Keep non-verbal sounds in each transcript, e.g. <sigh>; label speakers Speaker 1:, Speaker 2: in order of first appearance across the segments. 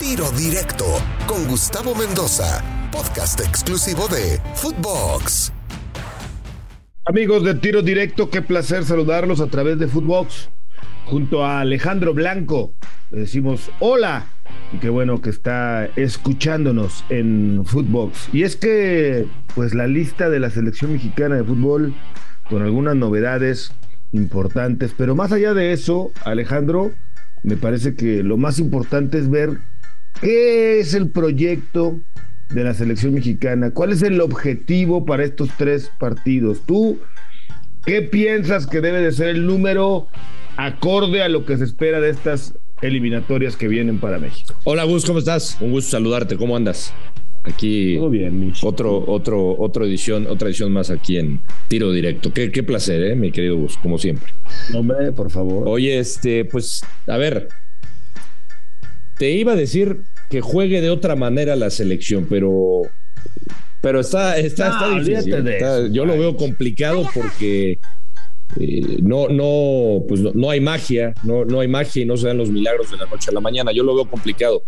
Speaker 1: Tiro Directo con Gustavo Mendoza, podcast exclusivo de Footbox.
Speaker 2: Amigos de Tiro Directo, qué placer saludarlos a través de Footbox. Junto a Alejandro Blanco, le decimos hola y qué bueno que está escuchándonos en Footbox. Y es que, pues la lista de la selección mexicana de fútbol, con algunas novedades importantes, pero más allá de eso, Alejandro, me parece que lo más importante es ver qué es el proyecto de la selección mexicana, cuál es el objetivo para estos tres partidos. ¿Tú qué piensas que debe de ser el número acorde a lo que se espera de estas eliminatorias que vienen para México?
Speaker 3: Hola Gus, ¿cómo estás? Un gusto saludarte, ¿cómo andas? Aquí
Speaker 2: Todo bien,
Speaker 3: otro, otro, otra edición, otra edición más aquí en Tiro Directo. Qué, qué placer, ¿eh? mi querido Gus, como siempre.
Speaker 2: Hombre, por favor.
Speaker 3: Oye, este, pues, a ver, te iba a decir que juegue de otra manera la selección, pero, pero está, está, está
Speaker 2: No,
Speaker 3: difícil. Está- yo lo veo complicado porque eh, no, no, pues no, no hay magia, no, no hay magia y no se dan los milagros de la noche a la mañana. Yo lo veo complicado.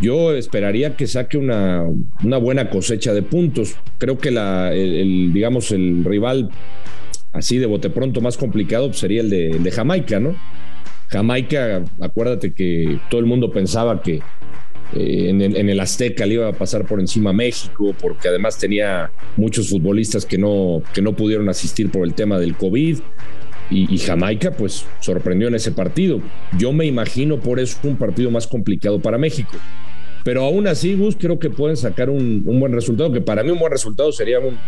Speaker 3: Yo esperaría que saque una, una buena cosecha de puntos. Creo que la, el, el, digamos, el rival así de bote pronto más complicado pues, sería el de, el de Jamaica, ¿no? Jamaica, acuérdate que todo el mundo pensaba que eh, en, el, en, el, Azteca le iba a pasar por encima a México, porque además tenía muchos futbolistas que no, que no pudieron asistir por el tema del COVID. Y, y, Jamaica, pues, sorprendió en ese partido. Yo me imagino por eso un partido más complicado para México. Pero aún así, Gus, creo que pueden sacar un, un buen resultado, que para mí un buen resultado sería un,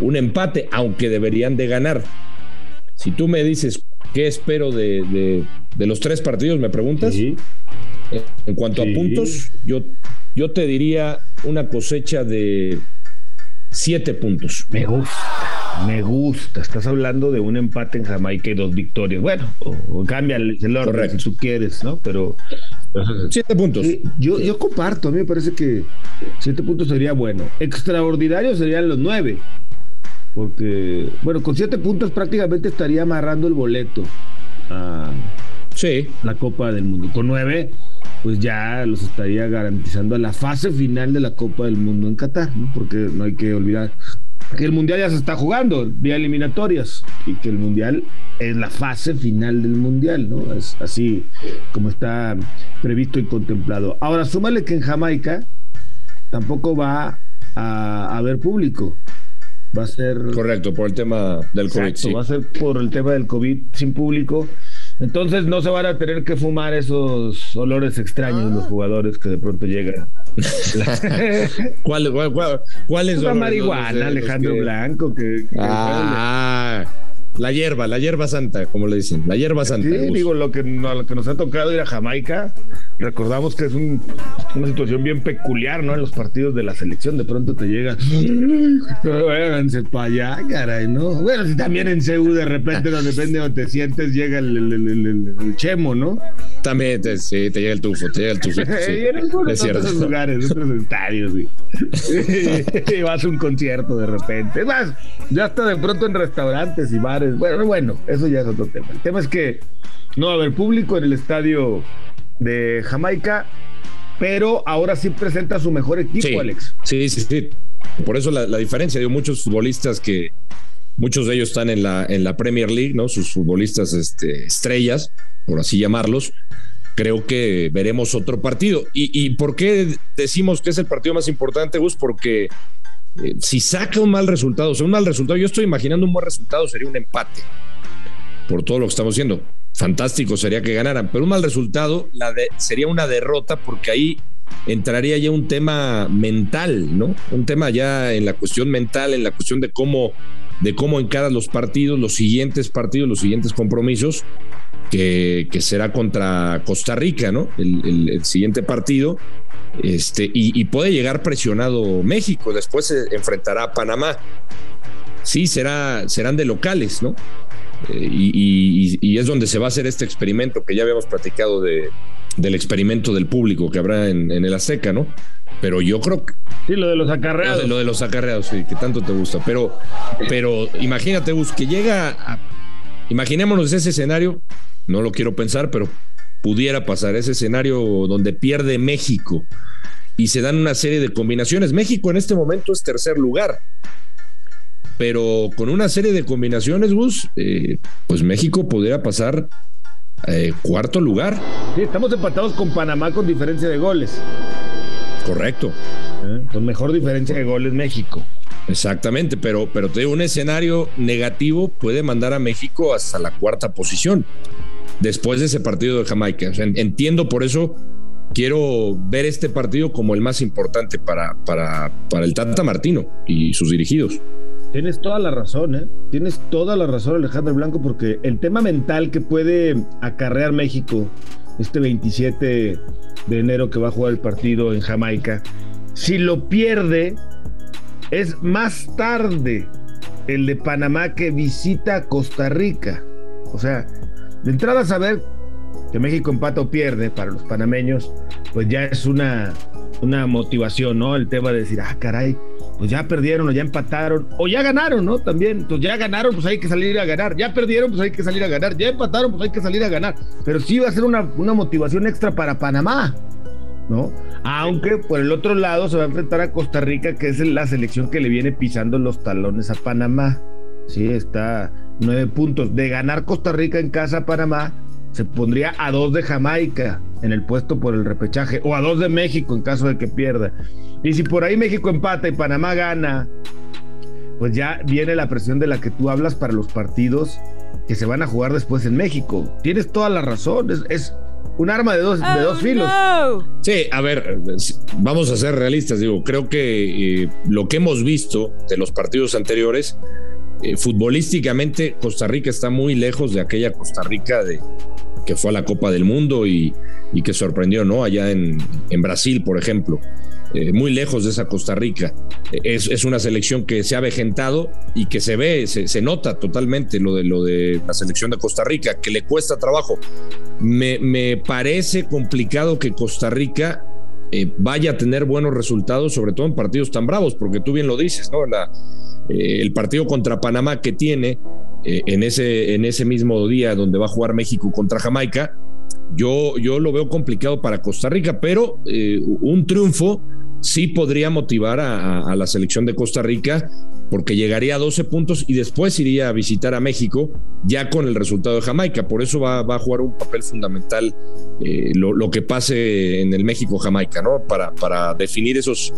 Speaker 3: un empate, aunque deberían de ganar. Si tú me dices qué espero de, de, de los tres partidos, me preguntas.
Speaker 2: Sí.
Speaker 3: En cuanto sí. a puntos, yo, yo te diría una cosecha de siete puntos.
Speaker 2: Me gusta, me gusta. Estás hablando de un empate en Jamaica y dos victorias. Bueno, o, o cambia el, orden Correcto. si tú quieres, ¿no? Pero.
Speaker 3: Siete puntos.
Speaker 2: Yo, yo comparto, a mí me parece que siete puntos sería bueno. Extraordinario serían los nueve. Porque, bueno, con siete puntos prácticamente estaría amarrando el boleto a
Speaker 3: sí.
Speaker 2: la Copa del Mundo. Con nueve, pues ya los estaría garantizando a la fase final de la Copa del Mundo en Qatar, ¿no? Porque no hay que olvidar que el Mundial ya se está jugando vía eliminatorias y que el Mundial es la fase final del Mundial, ¿no? Es así como está previsto y contemplado. Ahora, súmale que en Jamaica tampoco va a haber público. Va a ser.
Speaker 3: Correcto, por el tema del COVID.
Speaker 2: Exacto,
Speaker 3: sí.
Speaker 2: va a ser por el tema del COVID sin público. Entonces no se van a tener que fumar esos olores extraños los jugadores que de pronto llegan. <laughs>
Speaker 3: ¿Cuál, cuál, cuál, cuál es
Speaker 2: la marihuana, los, Alejandro que... Blanco? Que, que
Speaker 3: ah, la hierba, la hierba santa, como le dicen, la hierba santa.
Speaker 2: Sí, digo, lo que, lo que nos ha tocado ir a Jamaica, recordamos que es un, una situación bien peculiar, ¿no? En los partidos de la selección, de pronto te llega, váyanse para allá, caray, ¿no? Bueno, si también en CEU de repente, no depende de donde te sientes, llega el, el, el, el chemo, ¿no?
Speaker 3: También, te, sí, te llega el tufo, te llega el tufo. Sí, <laughs>
Speaker 2: en es cierto. otros lugares, otros estadios, sí. <laughs> y vas a un concierto de repente. Es más, ya está de pronto en restaurantes y bares. Bueno, bueno, eso ya es otro tema. El tema es que no va a haber público en el estadio de Jamaica, pero ahora sí presenta su mejor equipo,
Speaker 3: sí,
Speaker 2: Alex.
Speaker 3: Sí, sí, sí. Por eso la, la diferencia, digo, muchos futbolistas que muchos de ellos están en la, en la Premier League, ¿no? Sus futbolistas este, estrellas, por así llamarlos. Creo que veremos otro partido. ¿Y, ¿Y por qué decimos que es el partido más importante, Gus? Porque eh, si saca un mal resultado, o sea, un mal resultado, yo estoy imaginando un buen resultado, sería un empate, por todo lo que estamos haciendo. Fantástico sería que ganaran, pero un mal resultado la de, sería una derrota porque ahí entraría ya un tema mental, ¿no? Un tema ya en la cuestión mental, en la cuestión de cómo, de cómo los partidos, los siguientes partidos, los siguientes compromisos, que, será contra Costa Rica, ¿no? El, siguiente partido. Este, y, y, puede llegar presionado México, después se enfrentará a Panamá. Sí, será, serán de locales, ¿no? Eh, y, y, y, es donde se va a hacer este experimento que ya habíamos platicado de, del experimento del público que habrá en, en el Azteca, ¿no? Pero yo creo que.
Speaker 2: Sí, lo de los acarreados.
Speaker 3: Lo de, lo de los acarreados, sí, que tanto te gusta. Pero, pero imagínate, Gus, que llega a. Imaginémonos ese escenario, no lo quiero pensar, pero pudiera pasar, ese escenario donde pierde México y se dan una serie de combinaciones. México en este momento es tercer lugar, pero con una serie de combinaciones, Gus, eh, pues México podría pasar eh, cuarto lugar.
Speaker 2: Sí, estamos empatados con Panamá con diferencia de goles.
Speaker 3: Correcto.
Speaker 2: ¿Eh? Con mejor diferencia de goles México.
Speaker 3: Exactamente, pero, pero te digo, un escenario negativo puede mandar a México hasta la cuarta posición después de ese partido de Jamaica. entiendo por eso quiero ver este partido como el más importante para, para, para el Tata Martino y sus dirigidos.
Speaker 2: Tienes toda la razón, ¿eh? Tienes toda la razón, Alejandro Blanco, porque el tema mental que puede acarrear México este 27 de enero que va a jugar el partido en Jamaica, si lo pierde, es más tarde el de Panamá que visita Costa Rica. O sea, de entrada saber que México empata o pierde para los panameños, pues ya es una, una motivación, ¿no? El tema de decir, ah, caray, pues ya perdieron o ya empataron o ya ganaron, ¿no? También, entonces ya ganaron, pues hay que salir a ganar, ya perdieron, pues hay que salir a ganar, ya empataron, pues hay que salir a ganar, pero sí va a ser una, una motivación extra para Panamá, ¿no? Aunque por el otro lado se va a enfrentar a Costa Rica, que es la selección que le viene pisando los talones a Panamá, sí, está nueve puntos, de ganar Costa Rica en casa a Panamá, se pondría a dos de Jamaica en el puesto por el repechaje o a dos de México en caso de que pierda. Y si por ahí México empata y Panamá gana, pues ya viene la presión de la que tú hablas para los partidos que se van a jugar después en México. Tienes toda la razón, es, un arma de dos, de dos oh, filos.
Speaker 3: Sí, a ver, vamos a ser realistas, digo, creo que eh, lo que hemos visto de los partidos anteriores, eh, futbolísticamente Costa Rica está muy lejos de aquella Costa Rica de, que fue a la Copa del Mundo y, que sorprendió, ¿no? Allá en, Brasil, por ejemplo. Eh, muy lejos de esa Costa Rica. Es, una selección que se ha vejentado y que se ve, se, nota totalmente lo de, lo de la selección de Costa Rica, que le cuesta trabajo. Me, parece complicado que Costa Rica eh, vaya a tener buenos resultados, sobre todo en partidos tan bravos, porque tú bien lo dices, ¿no? La, eh, el partido contra Panamá que tiene eh, en, ese, en ese mismo día donde va a jugar México contra Jamaica, yo, yo lo veo complicado para Costa Rica, pero eh, un triunfo sí podría motivar a, la selección de Costa Rica porque llegaría a 12 puntos y después iría a visitar a México ya con el resultado de Jamaica. Por eso va, a jugar un papel fundamental lo, que pase en el México-Jamaica, ¿no? Para, para definir esos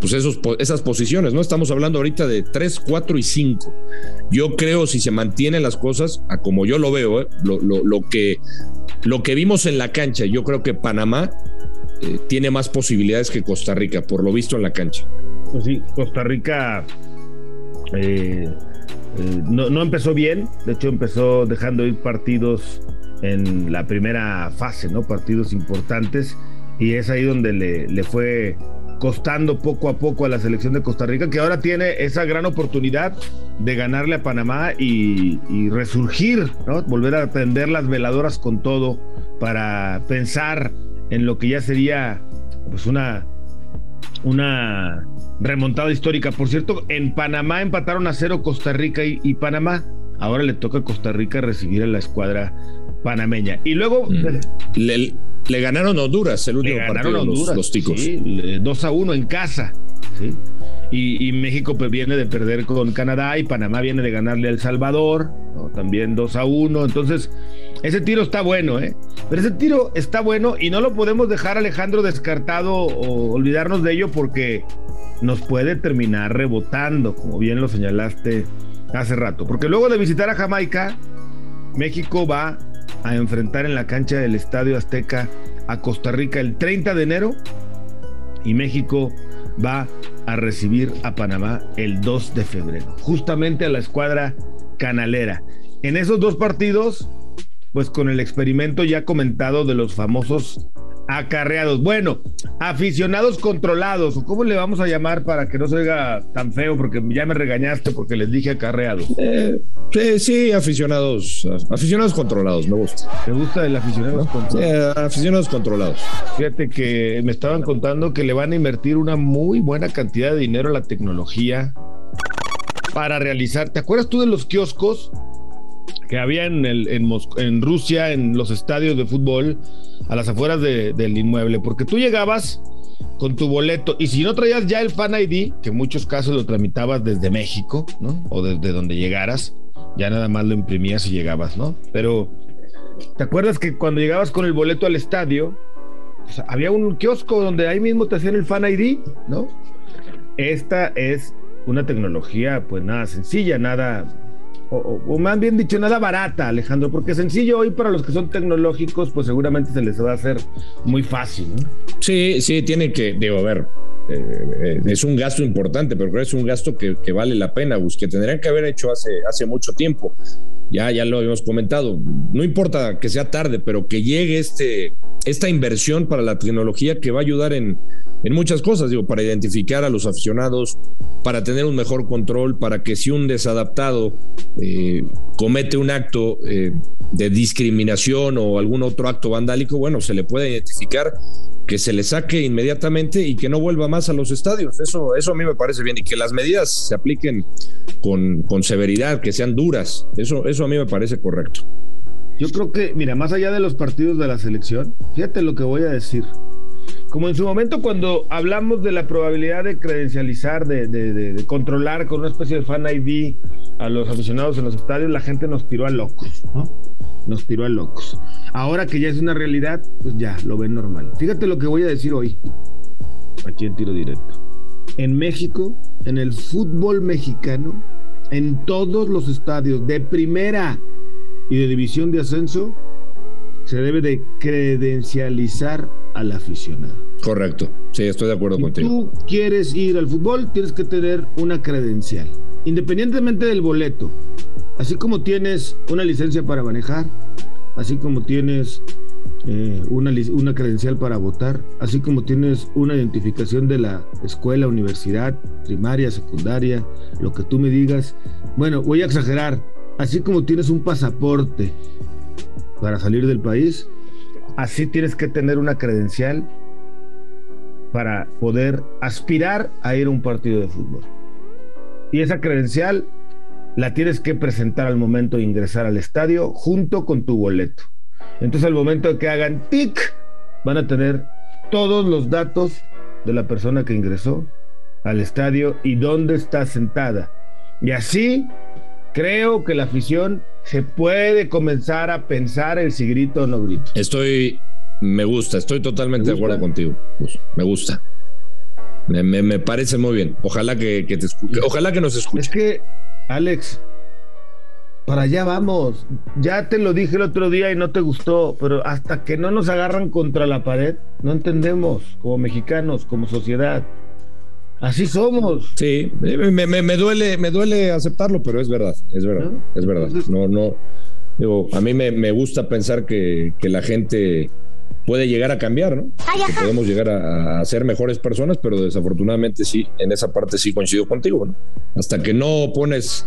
Speaker 3: pues esos, esas posiciones, ¿no? Estamos hablando ahorita de 3, 4 y 5. Yo creo si se mantienen las cosas, a como yo lo veo, ¿eh? lo, que, lo que vimos en la cancha, yo creo que Panamá eh, tiene más posibilidades que Costa Rica, por lo visto en la cancha.
Speaker 2: Pues sí, Costa Rica eh, no, no empezó bien, de hecho empezó dejando ir partidos en la primera fase, ¿no? Partidos importantes y es ahí donde le, le fue costando poco a poco a la selección de Costa Rica, que ahora tiene esa gran oportunidad de ganarle a Panamá y, resurgir, ¿no? volver a prender las veladoras con todo para pensar en lo que ya sería pues una, una remontada histórica. Por cierto, en Panamá empataron a cero Costa Rica y, Panamá. Ahora le toca a Costa Rica recibir a la escuadra panameña. Y luego... Mm.
Speaker 3: Le ganaron Honduras el último partido, Honduras, los, ticos.
Speaker 2: Sí, 2 a 1 en casa. ¿sí? Y, México pues, viene de perder con Canadá y Panamá viene de ganarle a El Salvador, también 2 a 1. Entonces, ese tiro está bueno, ¿eh? Pero ese tiro está bueno y no lo podemos dejar, Alejandro, descartado o olvidarnos de ello porque nos puede terminar rebotando, como bien lo señalaste hace rato. Porque luego de visitar a Jamaica, México va a enfrentar en la cancha del Estadio Azteca a Costa Rica el 30 de enero y México va a recibir a Panamá el 2 de febrero, justamente a la escuadra canalera. En esos dos partidos, pues con el experimento ya comentado de los famosos acarreados. Bueno, aficionados controlados, o cómo le vamos a llamar para que no se oiga tan feo, porque ya me regañaste porque les dije acarreados.
Speaker 3: Eh, sí, aficionados, aficionados controlados, me gusta.
Speaker 2: ¿Te gusta el aficionados controlados?
Speaker 3: aficionados controlados.
Speaker 2: Fíjate que me estaban contando que le van a invertir una muy buena cantidad de dinero a la tecnología para realizar. ¿Te acuerdas tú de los kioscos? Que había en, el, en, Rusia, en los estadios de fútbol, a las afueras del inmueble, porque tú llegabas con tu boleto y si no traías ya el Fan ID, que en muchos casos lo tramitabas desde México, ¿no? O desde donde llegaras, ya nada más lo imprimías y llegabas, ¿no? Pero, ¿te acuerdas que cuando llegabas con el boleto al estadio, había un kiosco donde ahí mismo te hacían el Fan ID, ¿no? Esta es una tecnología, pues nada sencilla, nada o, más bien dicho, nada barata, Alejandro, porque sencillo hoy para los que son tecnológicos, pues seguramente se les va a hacer muy fácil. ¿no?
Speaker 3: Sí, sí, tiene que, digo, a ver, eh, es un gasto importante, pero creo que es un gasto que, vale la pena, que tendrían que haber hecho hace, hace mucho tiempo. Ya, ya lo habíamos comentado. No importa que sea tarde, pero que llegue este, esta inversión para la tecnología que va a ayudar en, en muchas cosas, digo, para identificar a los aficionados, para tener un mejor control, para que si un desadaptado eh, comete un acto eh, de discriminación o algún otro acto vandálico, bueno, se le puede identificar, que se le saque inmediatamente y que no vuelva más a los estadios. Eso, eso a mí me parece bien y que las medidas se apliquen con, con severidad, que sean duras. Eso, eso a mí me parece correcto.
Speaker 2: Yo creo que, mira, más allá de los partidos de la selección, fíjate lo que voy a decir. Como en su momento cuando hablamos de la probabilidad de credencializar, de, controlar con una especie de fan ID a los aficionados en los estadios, la gente nos tiró a locos, ¿no? Nos tiró a locos. Ahora que ya es una realidad, pues ya lo ven normal. Fíjate lo que voy a decir hoy, aquí en tiro directo. En México, en el fútbol mexicano, en todos los estadios de primera y de división de ascenso, se debe de credencializar al aficionado.
Speaker 3: Correcto, sí, estoy de acuerdo
Speaker 2: si
Speaker 3: contigo.
Speaker 2: Tú quieres ir al fútbol, tienes que tener una credencial, independientemente del boleto. Así como tienes una licencia para manejar, así como tienes eh, una, una credencial para votar, así como tienes una identificación de la escuela, universidad, primaria, secundaria, lo que tú me digas. Bueno, voy a exagerar, así como tienes un pasaporte para salir del país, así tienes que tener una credencial para poder aspirar a ir a un partido de fútbol. Y esa credencial la tienes que presentar al momento de ingresar al estadio junto con tu boleto. Entonces al momento de que hagan tic, van a tener todos los datos de la persona que ingresó al estadio y dónde está sentada. Y así creo que la afición se puede comenzar a pensar el si grito o no grito.
Speaker 3: Estoy, me gusta, estoy totalmente de acuerdo contigo. Pues, me gusta. Me, parece muy bien. Ojalá que, te escuche. Ojalá que nos escuche.
Speaker 2: Es que, Alex, para allá vamos. Ya te lo dije el otro día y no te gustó, pero hasta que no nos agarran contra la pared, no entendemos como mexicanos, como sociedad. Así somos.
Speaker 3: Sí, me, duele, me duele aceptarlo, pero es verdad, es verdad, es verdad. No, no, digo, a mí me, gusta pensar que, la gente puede llegar a cambiar, ¿no? podemos llegar a, a, ser mejores personas, pero desafortunadamente sí, en esa parte sí coincido contigo, ¿no? Hasta que no pones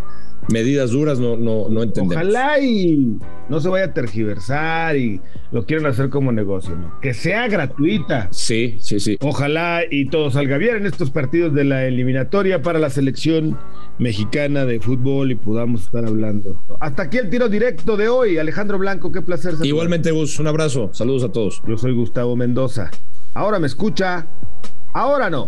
Speaker 3: medidas duras no, no, no entendemos.
Speaker 2: Ojalá y no se vaya a tergiversar y lo quieran hacer como negocio, ¿no? Que sea gratuita.
Speaker 3: Sí, sí, sí.
Speaker 2: Ojalá y todo salga bien en estos partidos de la eliminatoria para la selección mexicana de fútbol y podamos estar hablando. Hasta aquí el tiro directo de hoy. Alejandro Blanco, qué placer.
Speaker 3: Igualmente, Gus, un abrazo. Saludos a todos.
Speaker 2: Yo soy Gustavo Mendoza. Ahora me escucha, ahora no.